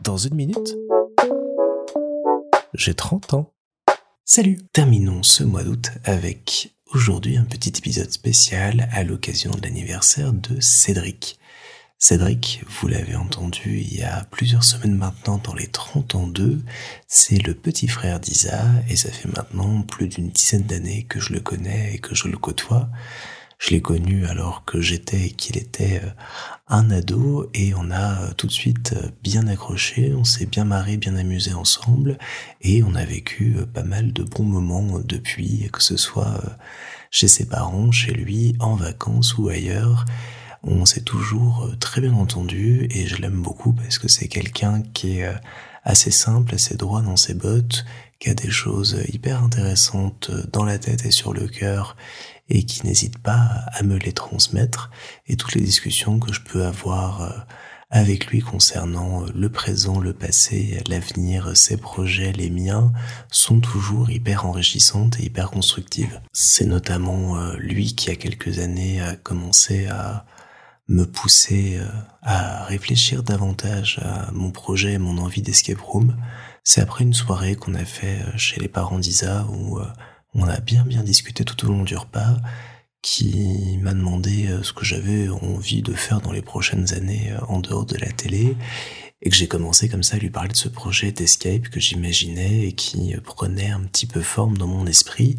Dans une minute, j'ai 30 ans. Salut Terminons ce mois d'août avec aujourd'hui un petit épisode spécial à l'occasion de l'anniversaire de Cédric. Cédric, vous l'avez entendu il y a plusieurs semaines maintenant dans les 30 ans 2, c'est le petit frère d'Isa et ça fait maintenant plus d'une dizaine d'années que je le connais et que je le côtoie. Je l'ai connu alors que j'étais et qu'il était euh, un ado et on a euh, tout de suite euh, bien accroché, on s'est bien marré, bien amusé ensemble et on a vécu pas mal de bons moments depuis, que ce soit chez ses parents, chez lui, en vacances ou ailleurs. On s'est toujours très bien entendu et je l'aime beaucoup parce que c'est quelqu'un qui est assez simple, assez droit dans ses bottes, qui a des choses hyper intéressantes dans la tête et sur le cœur et qui n'hésite pas à me les transmettre et toutes les discussions que je peux avoir euh, avec lui concernant euh, le présent, le passé, l'avenir, ses projets, les miens, sont toujours hyper enrichissantes et hyper constructives. C'est notamment euh, lui qui, a quelques années, a commencé à me pousser à réfléchir davantage à mon projet et mon envie d'escape room. C'est après une soirée qu'on a fait chez les parents d'Isa où on a bien bien discuté tout au long du repas, qui m'a demandé euh, ce que j'avais envie de faire dans les prochaines années euh, en dehors de la télé, et que j'ai commencé comme ça à lui parler de ce projet d'escape que j'imaginais et qui euh, prenait un petit peu forme dans mon esprit.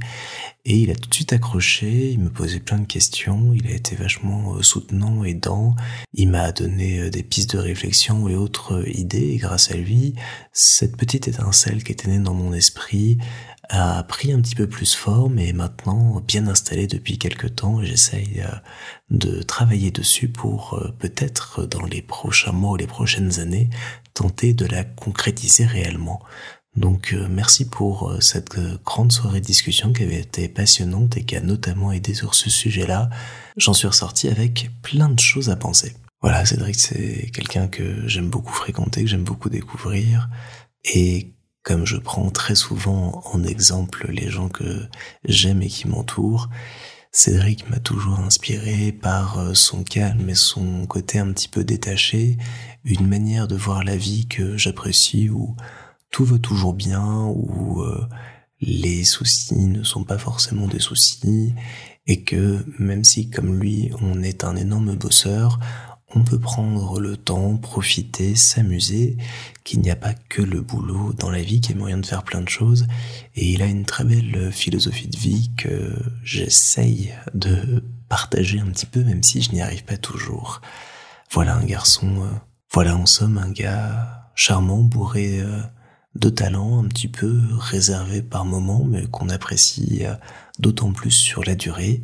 Et il a tout de suite accroché, il me posait plein de questions, il a été vachement soutenant, aidant, il m'a donné des pistes de réflexion et autres idées, et grâce à lui, cette petite étincelle qui était née dans mon esprit a pris un petit peu plus forme et maintenant bien installé depuis quelques temps j'essaye euh, de travailler dessus pour euh, peut-être dans les prochains mois ou les prochaines années tenter de la concrétiser réellement. Donc euh, merci pour cette grande soirée de discussion qui avait été passionnante et qui a notamment aidé sur ce sujet-là. J'en suis ressorti avec plein de choses à penser. Voilà, Cédric, c'est quelqu'un que j'aime beaucoup fréquenter, que j'aime beaucoup découvrir et comme je prends très souvent en exemple les gens que j'aime et qui m'entourent, Cédric m'a toujours inspiré par euh, son calme et son côté un petit peu détaché, une manière de voir la vie que j'apprécie où tout va toujours bien, où euh, les soucis ne sont pas forcément des soucis, et que même si comme lui on est un énorme bosseur, on peut prendre le temps, profiter, s'amuser, qu'il n'y a pas que le boulot dans la vie, qu'il y a moyen de faire plein de choses. Et il a une très belle philosophie de vie que j'essaye de partager un petit peu, même si je n'y arrive pas toujours. Voilà un garçon, euh, voilà en somme un gars charmant, bourré euh, de talent, un petit peu réservé par moments, mais qu'on apprécie euh, d'autant plus sur la durée,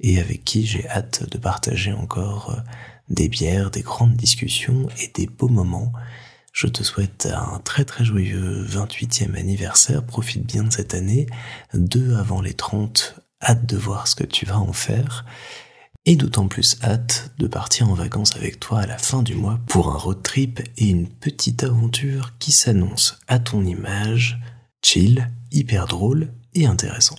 et avec qui j'ai hâte de partager encore des bières, des grandes discussions et des beaux moments. Je te souhaite un très très joyeux 28e anniversaire, profite bien de cette année, deux avant les 30, hâte de voir ce que tu vas en faire, et d'autant plus hâte de partir en vacances avec toi à la fin du mois pour un road trip et une petite aventure qui s'annonce à ton image, chill, hyper drôle et intéressant.